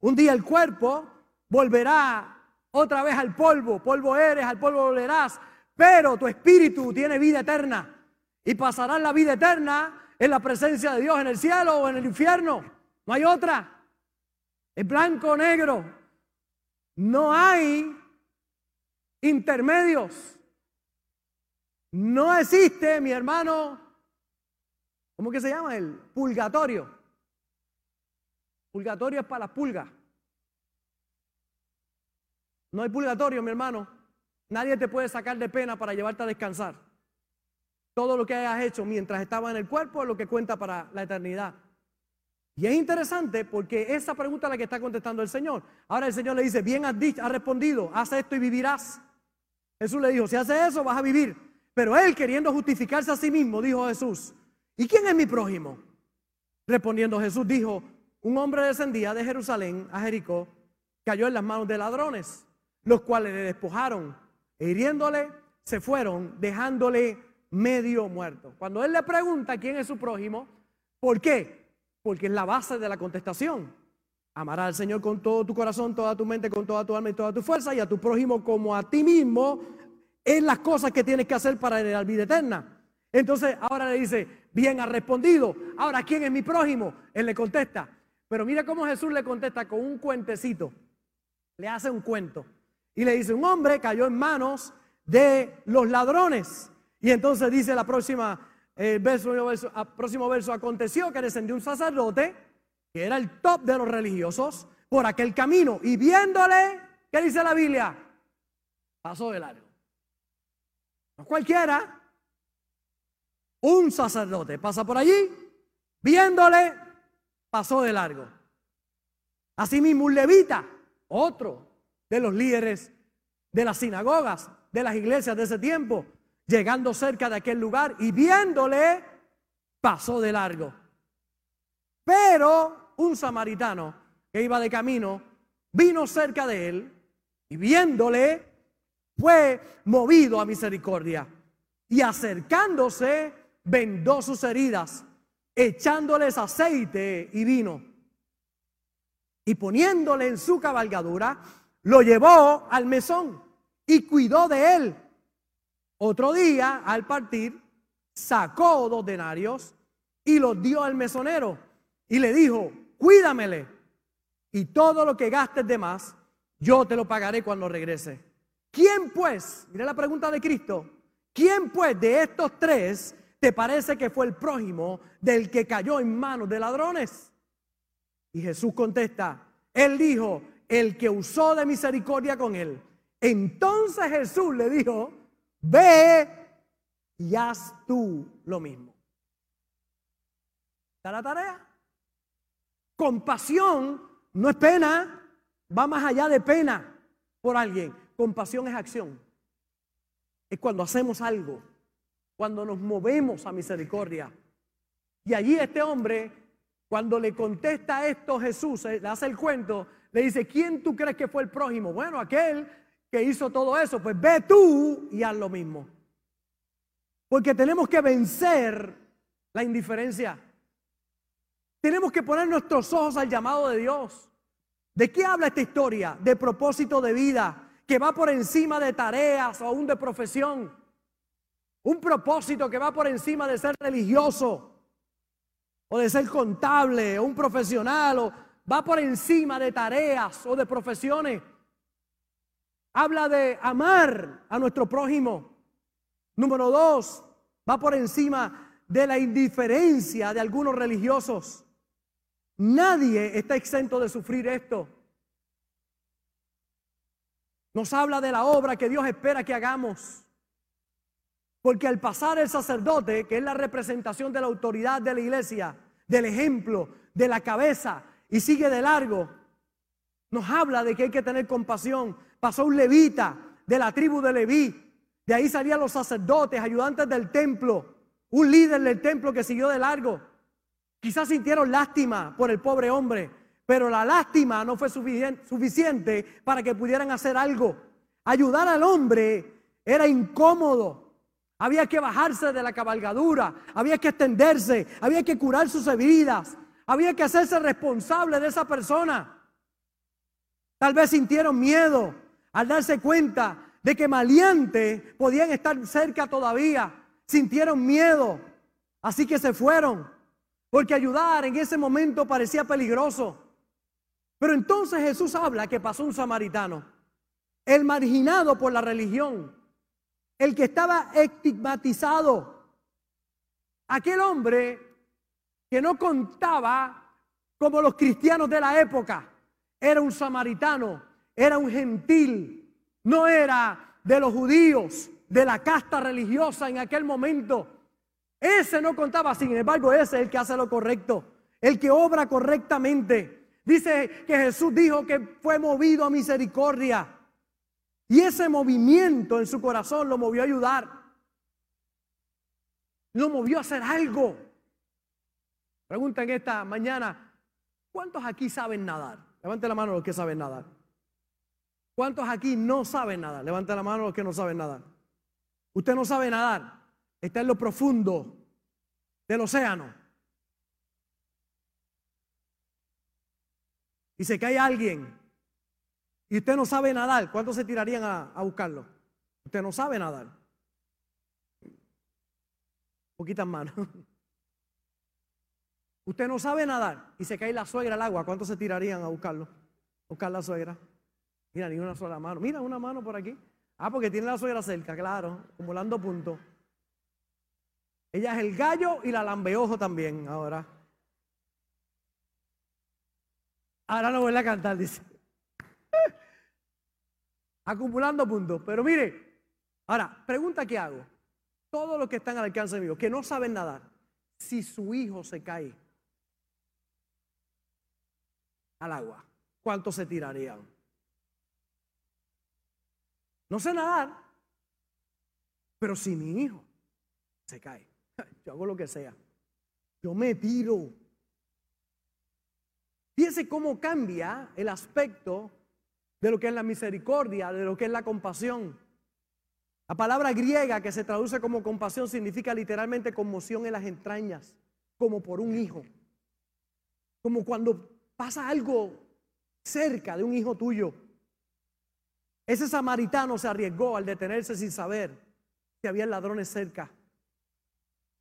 Un día el cuerpo volverá otra vez al polvo. Polvo eres, al polvo volverás. Pero tu espíritu tiene vida eterna. Y pasarás la vida eterna en la presencia de Dios en el cielo o en el infierno. No hay otra. Es blanco o negro. No hay intermedios. No existe, mi hermano, ¿cómo que se llama? El purgatorio. Purgatorio es para las pulgas. No hay purgatorio, mi hermano. Nadie te puede sacar de pena para llevarte a descansar. Todo lo que hayas hecho mientras estaba en el cuerpo es lo que cuenta para la eternidad. Y es interesante porque esa pregunta es la que está contestando el Señor. Ahora el Señor le dice, bien has, dicho, has respondido, haz esto y vivirás. Jesús le dijo, si haces eso vas a vivir. Pero él, queriendo justificarse a sí mismo, dijo a Jesús, ¿y quién es mi prójimo? Respondiendo Jesús dijo, un hombre descendía de Jerusalén a Jericó, cayó en las manos de ladrones, los cuales le despojaron e hiriéndole, se fueron, dejándole medio muerto. Cuando él le pregunta quién es su prójimo, ¿por qué? Porque es la base de la contestación. Amará al Señor con todo tu corazón, toda tu mente, con toda tu alma y toda tu fuerza, y a tu prójimo como a ti mismo es las cosas que tienes que hacer para la vida eterna. Entonces ahora le dice, bien ha respondido. Ahora, ¿quién es mi prójimo? Él le contesta. Pero mira cómo Jesús le contesta con un cuentecito. Le hace un cuento. Y le dice, un hombre cayó en manos de los ladrones. Y entonces dice la próxima, el verso, próximo verso, aconteció que descendió un sacerdote, que era el top de los religiosos, por aquel camino. Y viéndole, ¿qué dice la Biblia? Pasó de largo. No cualquiera. Un sacerdote pasa por allí, viéndole, pasó de largo. Asimismo, un levita, otro de los líderes de las sinagogas, de las iglesias de ese tiempo, llegando cerca de aquel lugar y viéndole, pasó de largo. Pero un samaritano que iba de camino vino cerca de él y viéndole fue movido a misericordia y acercándose vendó sus heridas, echándoles aceite y vino. Y poniéndole en su cabalgadura, lo llevó al mesón y cuidó de él. Otro día, al partir, sacó dos denarios y los dio al mesonero y le dijo, cuídamele y todo lo que gastes de más, yo te lo pagaré cuando regrese. ¿Quién pues, mire la pregunta de Cristo, quién pues de estos tres te parece que fue el prójimo del que cayó en manos de ladrones? Y Jesús contesta, él dijo, el que usó de misericordia con él. Entonces Jesús le dijo, ve y haz tú lo mismo. ¿Está la tarea? Compasión no es pena, va más allá de pena por alguien. Compasión es acción. Es cuando hacemos algo, cuando nos movemos a misericordia. Y allí este hombre, cuando le contesta esto Jesús, eh, le hace el cuento, le dice, ¿quién tú crees que fue el prójimo? Bueno, aquel que hizo todo eso, pues ve tú y haz lo mismo. Porque tenemos que vencer la indiferencia. Tenemos que poner nuestros ojos al llamado de Dios. ¿De qué habla esta historia? De propósito de vida, que va por encima de tareas o aún de profesión. Un propósito que va por encima de ser religioso o de ser contable o un profesional o va por encima de tareas o de profesiones. Habla de amar a nuestro prójimo. Número dos, va por encima de la indiferencia de algunos religiosos. Nadie está exento de sufrir esto. Nos habla de la obra que Dios espera que hagamos. Porque al pasar el sacerdote, que es la representación de la autoridad de la iglesia, del ejemplo, de la cabeza, y sigue de largo, nos habla de que hay que tener compasión. Pasó un levita de la tribu de Leví. De ahí salían los sacerdotes, ayudantes del templo. Un líder del templo que siguió de largo. Quizás sintieron lástima por el pobre hombre, pero la lástima no fue suficiente para que pudieran hacer algo. Ayudar al hombre era incómodo. Había que bajarse de la cabalgadura, había que extenderse, había que curar sus heridas, había que hacerse responsable de esa persona. Tal vez sintieron miedo al darse cuenta de que maleantes podían estar cerca todavía. Sintieron miedo, así que se fueron, porque ayudar en ese momento parecía peligroso. Pero entonces Jesús habla que pasó un samaritano, el marginado por la religión, el que estaba estigmatizado, aquel hombre que no contaba como los cristianos de la época, era un samaritano, era un gentil, no era de los judíos, de la casta religiosa en aquel momento. Ese no contaba, sin embargo, ese es el que hace lo correcto, el que obra correctamente. Dice que Jesús dijo que fue movido a misericordia. Y ese movimiento en su corazón lo movió a ayudar. Lo movió a hacer algo. Preguntan esta mañana, ¿cuántos aquí saben nadar? Levante la mano los que saben nadar. ¿Cuántos aquí no saben nadar? Levante la mano los que no saben nadar. Usted no sabe nadar. Está en lo profundo del océano. Y se cae alguien y usted no sabe nadar. ¿Cuántos se tirarían a, buscarlo? Usted no sabe nadar. Poquitas manos. Usted no sabe nadar y se cae la suegra al agua. ¿Cuántos se tirarían a buscarlo? buscar la suegra. Mira, ni una sola mano. Mira, una mano por aquí. Ah, porque tiene la suegra cerca, claro, acumulando puntos. Ella es el gallo y la lambeojo también ahora. Ahora no voy a cantar, dice. acumulando puntos. Pero mire, Ahora, pregunta que hago. Todos los que están al alcance mío, que no saben nadar, si su hijo se cae al agua, ¿cuántos se tirarían? No sé nadar, pero si mi hijo se cae, yo hago lo que sea. Yo me tiro. Fíjense cómo cambia el aspecto de lo que es la misericordia, de lo que es la compasión. La palabra griega que se traduce como compasión significa literalmente conmoción en las entrañas, como por un hijo. Como cuando pasa algo cerca de un hijo tuyo. Ese samaritano se arriesgó al detenerse sin saber que había ladrones cerca.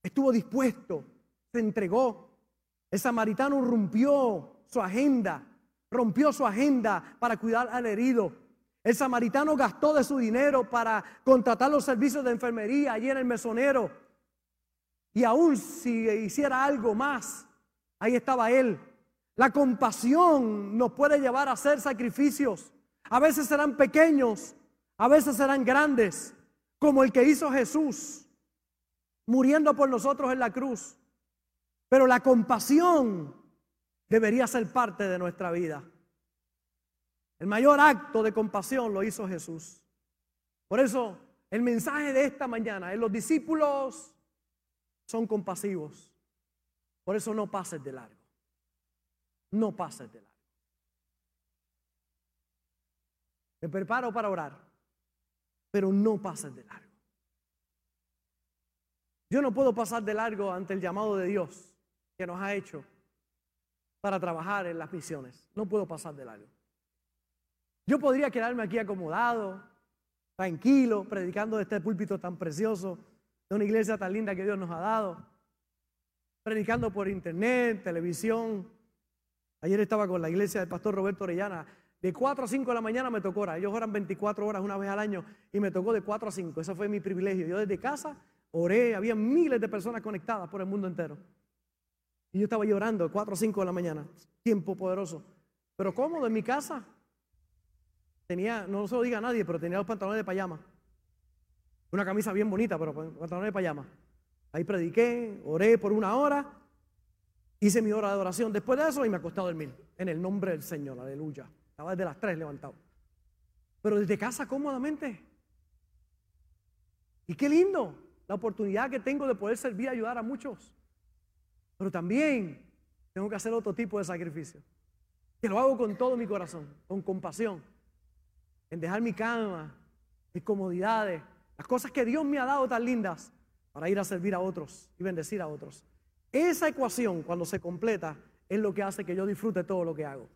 Estuvo dispuesto, se entregó. El samaritano rompió su agenda, rompió su agenda para cuidar al herido. El samaritano gastó de su dinero para contratar los servicios de enfermería allí en el mesonero. Y aún si hiciera algo más, ahí estaba él. La compasión nos puede llevar a hacer sacrificios. A veces serán pequeños, a veces serán grandes, como el que hizo Jesús, muriendo por nosotros en la cruz. Pero la compasión debería ser parte de nuestra vida. El mayor acto de compasión lo hizo Jesús. Por eso el mensaje de esta mañana es los discípulos son compasivos. Por eso no pases de largo. No pases de largo. Me preparo para orar, pero no pases de largo. Yo no puedo pasar de largo ante el llamado de Dios que nos ha hecho para trabajar en las misiones. No puedo pasar de largo. Yo podría quedarme aquí acomodado, tranquilo, predicando de este púlpito tan precioso, de una iglesia tan linda que Dios nos ha dado, predicando por internet, televisión. Ayer estaba con la iglesia del pastor Roberto Orellana. De 4 a 5 de la mañana me tocó hora. Ellos oran 24 horas una vez al año y me tocó de 4 a 5. Eso fue mi privilegio. Yo desde casa oré, había miles de personas conectadas por el mundo entero. Y yo estaba llorando 4 a 5 de la mañana. Tiempo poderoso. Pero cómodo en mi casa. Tenía, no se lo diga a nadie, pero tenía los pantalones de payama. Una camisa bien bonita, pero pantalones de payama. Ahí prediqué, oré por una hora, hice mi hora de oración después de eso y me acosté a dormir. En el nombre del Señor, aleluya. Estaba desde las tres levantado. Pero desde casa cómodamente. Y qué lindo la oportunidad que tengo de poder servir y ayudar a muchos. Pero también tengo que hacer otro tipo de sacrificio. Que lo hago con todo mi corazón, con compasión en dejar mi cama, mis comodidades, las cosas que Dios me ha dado tan lindas para ir a servir a otros y bendecir a otros. Esa ecuación, cuando se completa, es lo que hace que yo disfrute todo lo que hago.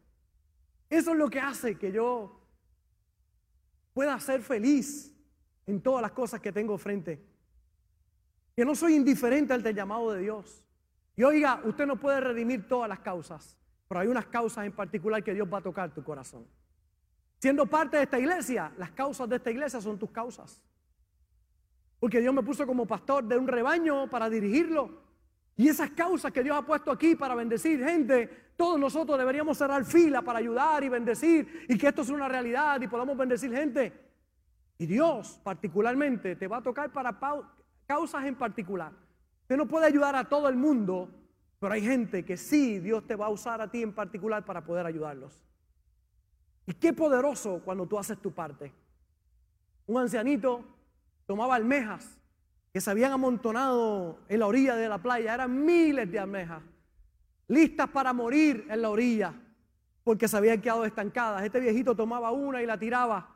Eso es lo que hace que yo pueda ser feliz en todas las cosas que tengo frente. Que no soy indiferente al llamado de Dios. Y oiga, usted no puede redimir todas las causas, pero hay unas causas en particular que Dios va a tocar tu corazón. Siendo parte de esta iglesia, las causas de esta iglesia son tus causas. Porque Dios me puso como pastor de un rebaño para dirigirlo. Y esas causas que Dios ha puesto aquí para bendecir gente, todos nosotros deberíamos cerrar fila para ayudar y bendecir y que esto sea una realidad y podamos bendecir gente. Y Dios particularmente te va a tocar para causas en particular. Usted no puede ayudar a todo el mundo, pero hay gente que sí Dios te va a usar a ti en particular para poder ayudarlos. Y qué poderoso cuando tú haces tu parte. Un ancianito tomaba almejas que se habían amontonado en la orilla de la playa. Eran miles de almejas, listas para morir en la orilla, porque se habían quedado estancadas. Este viejito tomaba una y la tiraba,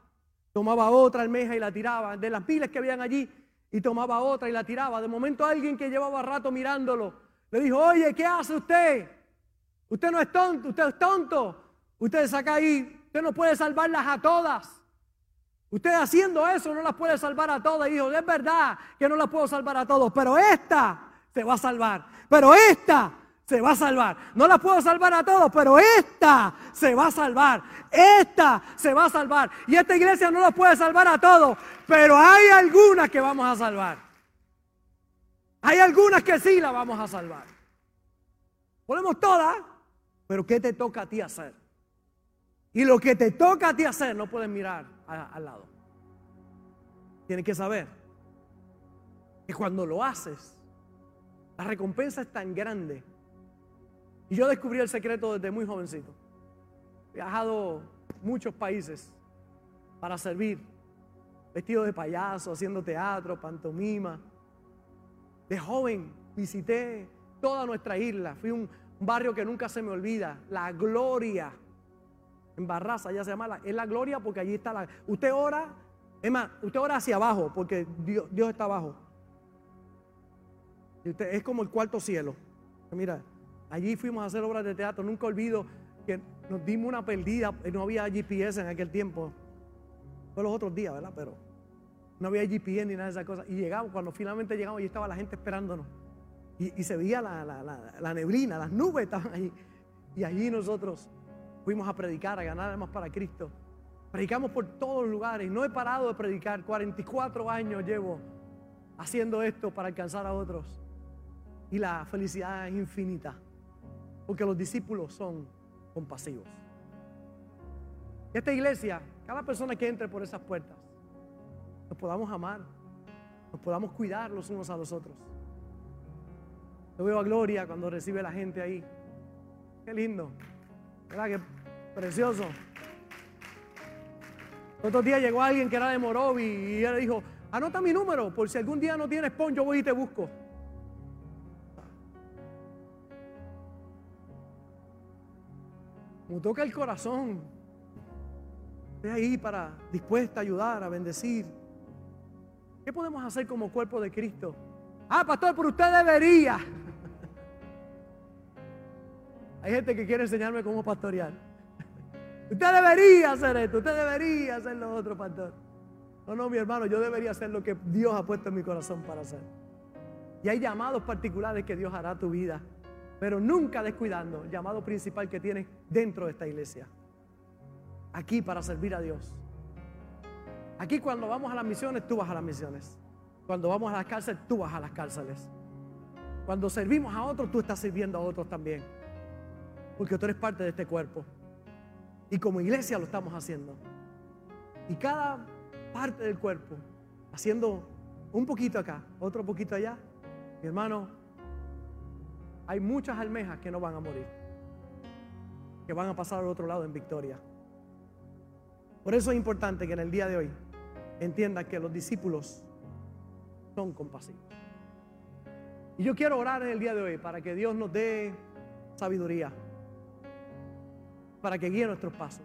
tomaba otra almeja y la tiraba, de las miles que habían allí, y tomaba otra y la tiraba. De momento alguien que llevaba rato mirándolo, le dijo, oye, ¿qué hace usted? Usted no es tonto, usted es tonto. Usted saca ahí Usted no puede salvarlas a todas. Usted haciendo eso no las puede salvar a todas. Hijo, es verdad que no las puedo salvar a todos, pero esta se va a salvar. Pero esta se va a salvar. No las puedo salvar a todos, pero esta se va a salvar. Esta se va a salvar. Y esta iglesia no las puede salvar a todos, pero hay algunas que vamos a salvar. Hay algunas que sí las vamos a salvar. Podemos todas, pero ¿qué te toca a ti hacer? Y lo que te toca a ti hacer, no puedes mirar al lado. tienes que saber que cuando lo haces, la recompensa es tan grande. Y yo descubrí el secreto desde muy jovencito. He viajado muchos países para servir, vestido de payaso, haciendo teatro, pantomima. De joven visité toda nuestra isla. Fui un barrio que nunca se me olvida, La Gloria. En Barraza, ya se llama, la, es la gloria porque allí está la... Usted ora, es usted ora hacia abajo porque Dios, Dios está abajo. Y usted, es como el cuarto cielo. Mira, allí fuimos a hacer obras de teatro. Nunca olvido que nos dimos una perdida. No había GPS en aquel tiempo. Fue los otros días, ¿verdad? Pero no había GPS ni nada de esas cosas. Y llegamos, cuando finalmente llegamos, allí estaba la gente esperándonos. Y, se veía la, neblina, las nubes estaban allí. Y allí nosotros fuimos a predicar, a ganar almas para Cristo. Predicamos por todos los lugares. No he parado de predicar. 44 años llevo haciendo esto para alcanzar a otros. Y la felicidad es infinita. Porque los discípulos son compasivos. Esta iglesia, cada persona que entre por esas puertas, nos podamos amar, nos podamos cuidar los unos a los otros. Yo veo a Gloria cuando recibe la gente ahí. Qué lindo. ¿Verdad? Qué precioso. Otro día llegó alguien que era de Morovi y él dijo, anota mi número, por si algún día no tienes pon, yo voy y te busco. Me toca el corazón. Estoy ahí para dispuesta a ayudar, a bendecir. ¿Qué podemos hacer como cuerpo de Cristo? Ah, pastor, pero usted debería. Hay gente que quiere enseñarme cómo pastorear. Usted debería hacer esto, usted debería hacer lo otro, pastor. No, no, mi hermano, yo debería hacer lo que Dios ha puesto en mi corazón para hacer. Y hay llamados particulares que Dios hará a tu vida, pero nunca descuidando el llamado principal que tienes dentro de esta iglesia. Aquí para servir a Dios. Aquí cuando vamos a las misiones, tú vas a las misiones. Cuando vamos a las cárceles, tú vas a las cárceles. Cuando servimos a otros, tú estás sirviendo a otros también. Porque tú eres parte de este cuerpo. Y como iglesia lo estamos haciendo. Y cada parte del cuerpo, haciendo un poquito acá, otro poquito allá, mi hermano, hay muchas almejas que no van a morir. Que van a pasar al otro lado en victoria. Por eso es importante que en el día de hoy entienda que los discípulos son compasivos. Y yo quiero orar en el día de hoy para que Dios nos dé sabiduría para que guíe nuestros pasos.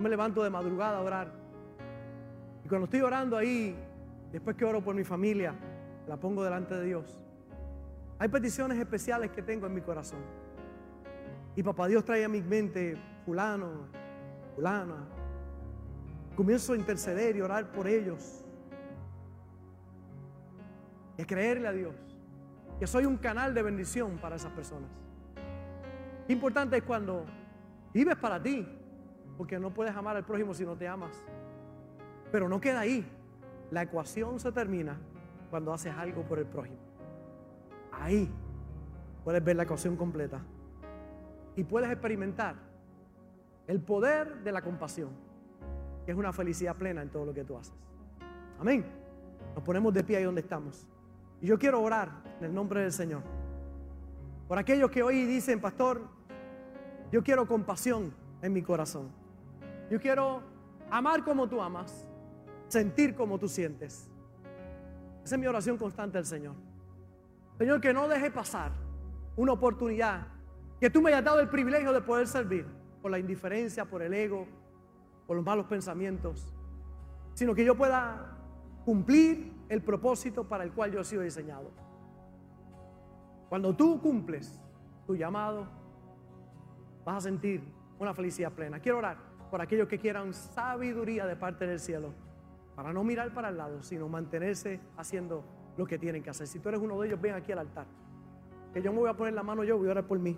me levanto de madrugada a orar. Y cuando estoy orando ahí, después que oro por mi familia, la pongo delante de Dios. Hay peticiones especiales que tengo en mi corazón. Y papá Dios trae a mi mente fulano, fulana. Comienzo a interceder y orar por ellos. Y creerle a Dios que soy un canal de bendición para esas personas. Importante es cuando vives para ti, porque no puedes amar al prójimo si no te amas. Pero no queda ahí. La ecuación se termina cuando haces algo por el prójimo. Ahí puedes ver la ecuación completa. Y puedes experimentar el poder de la compasión, que es una felicidad plena en todo lo que tú haces. Amén. Nos ponemos de pie ahí donde estamos. Y yo quiero orar en el nombre del Señor. Por aquellos que hoy dicen, pastor, yo quiero compasión en mi corazón. Yo quiero amar como tú amas, sentir como tú sientes. Esa es mi oración constante al Señor. Señor, que no deje pasar una oportunidad que tú me hayas dado el privilegio de poder servir por la indiferencia, por el ego, por los malos pensamientos, sino que yo pueda cumplir el propósito para el cual yo he sido diseñado. Cuando tú cumples tu llamado, vas a sentir una felicidad plena. Quiero orar por aquellos que quieran sabiduría de parte del cielo, para no mirar para el lado, sino mantenerse haciendo lo que tienen que hacer. Si tú eres uno de ellos, ven aquí al altar. Que yo me voy a poner la mano yo, voy a orar por mí.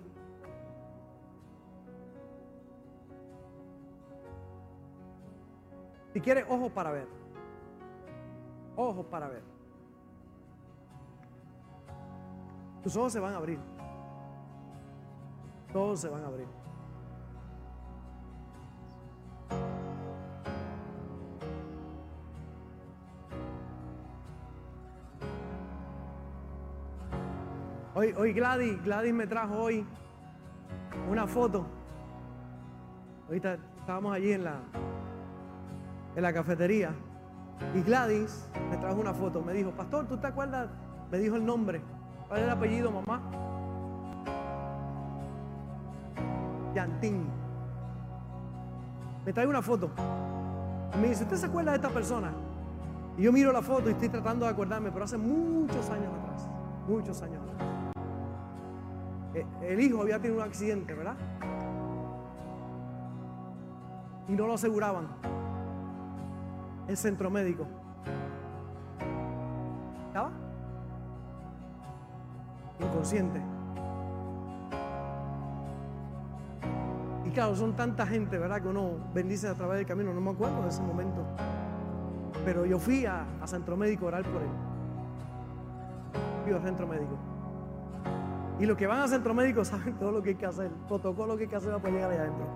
Si quieres, ojos para ver. Ojos para ver. Tus ojos se van a abrir. Todos se van a abrir. Hoy, hoy Gladys, Gladys me trajo hoy una foto. Ahorita estábamos allí en la, en la cafetería. Y Gladys me trajo una foto. Me dijo, Pastor, ¿tú te acuerdas? Me dijo el nombre. ¿Cuál es el apellido, mamá? Yantín. Me trae una foto. Me dice, ¿usted se acuerda de esta persona? Y yo miro la foto y estoy tratando de acordarme, pero hace muchos años atrás. Muchos años atrás. Eh, el hijo había tenido un accidente, ¿verdad? Y no lo aseguraban. El centro médico. ¿Estaba? Inconsciente. Y claro, son tanta gente, ¿verdad? Que uno bendice a través del camino. No me acuerdo de ese momento. Pero yo fui a, centro médico a orar por él. Fui al centro médico. Y los que van al centro médico saben todo lo que hay que hacer, protocolo que hay que hacer para llegar allá adentro.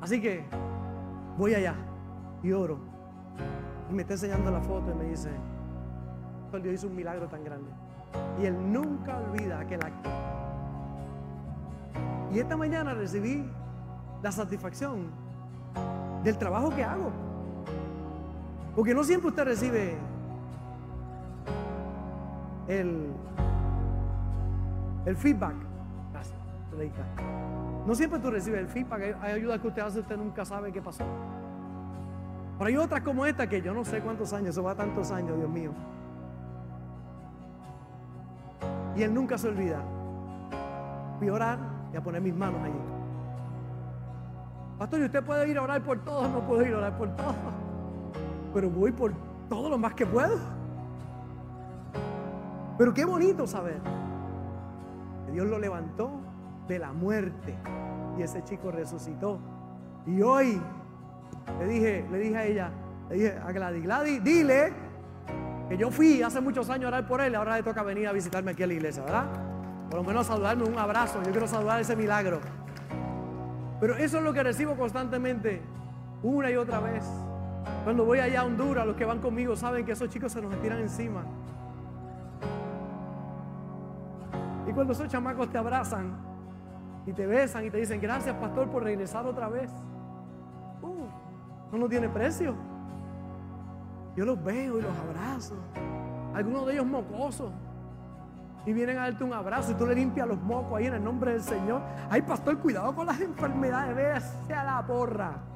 Así que voy allá y oro. Y me está enseñando la foto y me dice, Dios hizo un milagro tan grande. Y él nunca olvida aquel acto. Y esta mañana recibí la satisfacción del trabajo que hago. Porque no siempre usted recibe el, el feedback. Gracias. No siempre tú recibes el feedback. Hay, ayudas que usted hace, usted nunca sabe qué pasó. Pero hay otras como esta que yo no sé cuántos años, eso va tantos años, Dios mío. Y él nunca se olvida. Voy a orar y a poner mis manos allí. Pastor, ¿y usted puede ir a orar por todos? No puedo ir a orar por todos. Pero voy por todo lo más que puedo. Pero qué bonito saber que Dios lo levantó de la muerte y ese chico resucitó. Y hoy le dije, le dije a ella, le dije a Gladys, Gladys, dile que yo fui hace muchos años a orar por él, ahora le toca venir a visitarme aquí a la iglesia, ¿verdad? Por lo menos saludarme, un abrazo, yo quiero saludar ese milagro. Pero eso es lo que recibo constantemente, una y otra vez. Cuando voy allá a Honduras, los que van conmigo saben que esos chicos se nos tiran encima. Y cuando esos chamacos te abrazan y te besan y te dicen, gracias pastor por regresar otra vez. Uh, no tiene precio. Yo los veo y los abrazo. Algunos de ellos mocosos. Y vienen a darte un abrazo y tú le limpias los mocos ahí en el nombre del Señor. Ay, pastor, cuidado con las enfermedades. Véase a la porra.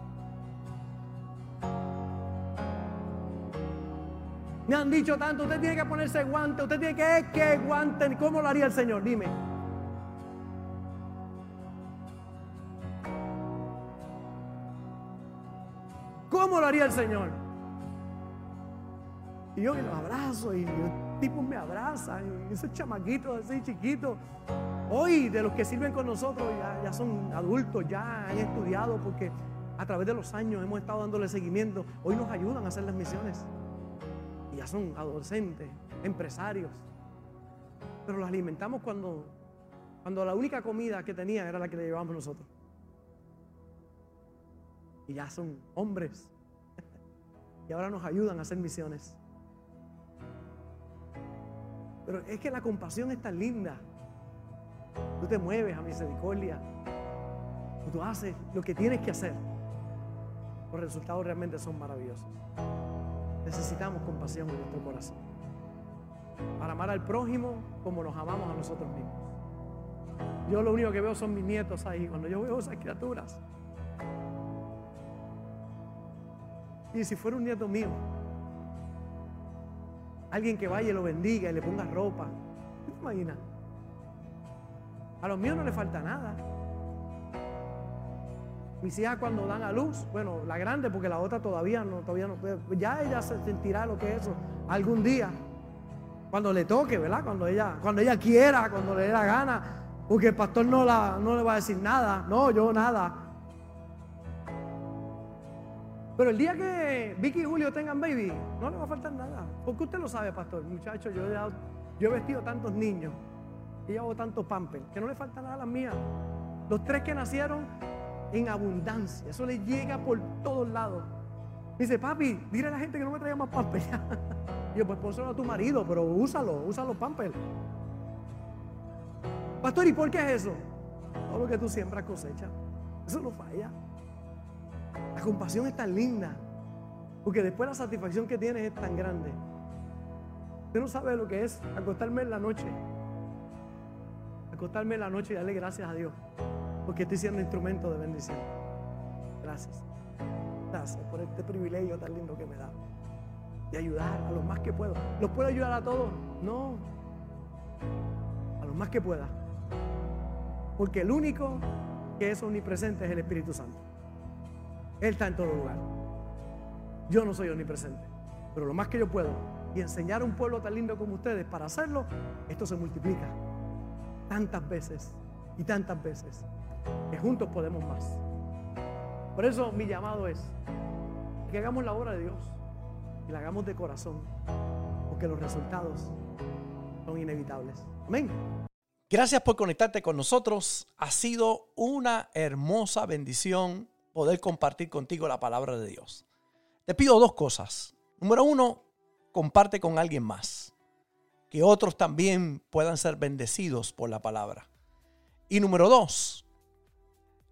Me han dicho tanto, usted tiene que ponerse guante, usted tiene que, que guante. ¿Cómo lo haría el Señor? Dime. ¿Cómo lo haría el Señor? Y yo los abrazo y los tipos me abrazan. Y esos chamaquitos así chiquitos. Hoy de los que sirven con nosotros ya, ya son adultos, ya han estudiado porque a través de los años hemos estado dándole seguimiento. Hoy nos ayudan a hacer las misiones son adolescentes, empresarios. Pero los alimentamos cuando, cuando la única comida que tenía era la que le llevábamos nosotros. Y ya son hombres. Y ahora nos ayudan a hacer misiones. Pero es que la compasión es tan linda. Tú te mueves a misericordia. Tú haces lo que tienes que hacer. Los resultados realmente son maravillosos. Necesitamos compasión en nuestro corazón. Para amar al prójimo como nos amamos a nosotros mismos. Yo lo único que veo son mis nietos ahí. Cuando yo veo esas criaturas. Y si fuera un nieto mío, alguien que vaya y lo bendiga y le ponga ropa. ¿Qué te imaginas? A los míos no le falta nada. Mis hijas cuando dan a luz, bueno, la grande porque la otra todavía no, todavía no ya ella se sentirá lo que es eso algún día. Cuando le toque, ¿verdad? Cuando ella, cuando ella quiera, cuando le dé la gana. Porque el pastor no, la, no le va a decir nada. No, yo nada. Pero el día que Vicky y Julio tengan baby, no le va a faltar nada. Porque usted lo sabe, pastor. Muchacho, yo, yo he vestido tantos niños y llevo tantos pampers que no le falta nada a las mías. Los tres que nacieron en abundancia. Eso le llega por todos lados. Dice, papi, dile a la gente que no me traiga más papel. Y yo, pues pónselo a tu marido, pero úsalo, úsalo pampers. Pastor, ¿y por qué es eso? Todo lo que tú siembras cosecha. Eso no falla. La compasión es tan linda. Porque después la satisfacción que tienes es tan grande. Usted no sabe lo que es acostarme en la noche. Acostarme en la noche y darle gracias a Dios. Porque estoy siendo instrumento de bendición. Gracias. Gracias por este privilegio tan lindo que me da. De ayudar a los más que puedo. ¿Los puedo ayudar a todos? No. A los más que pueda. Porque el único que es omnipresente es el Espíritu Santo. Él está en todo lugar. Yo no soy omnipresente, pero lo más que yo puedo y enseñar a un pueblo tan lindo como ustedes para hacerlo, esto se multiplica tantas veces y tantas veces que juntos podemos más. Por eso mi llamado es que hagamos la obra de Dios y la hagamos de corazón, porque los resultados son inevitables. Amén. Gracias por conectarte con nosotros. Ha sido una hermosa bendición poder compartir contigo la palabra de Dios. Te pido dos cosas. Número uno, comparte con alguien más. Que otros también puedan ser bendecidos por la palabra. Y número dos,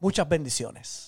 Muchas bendiciones.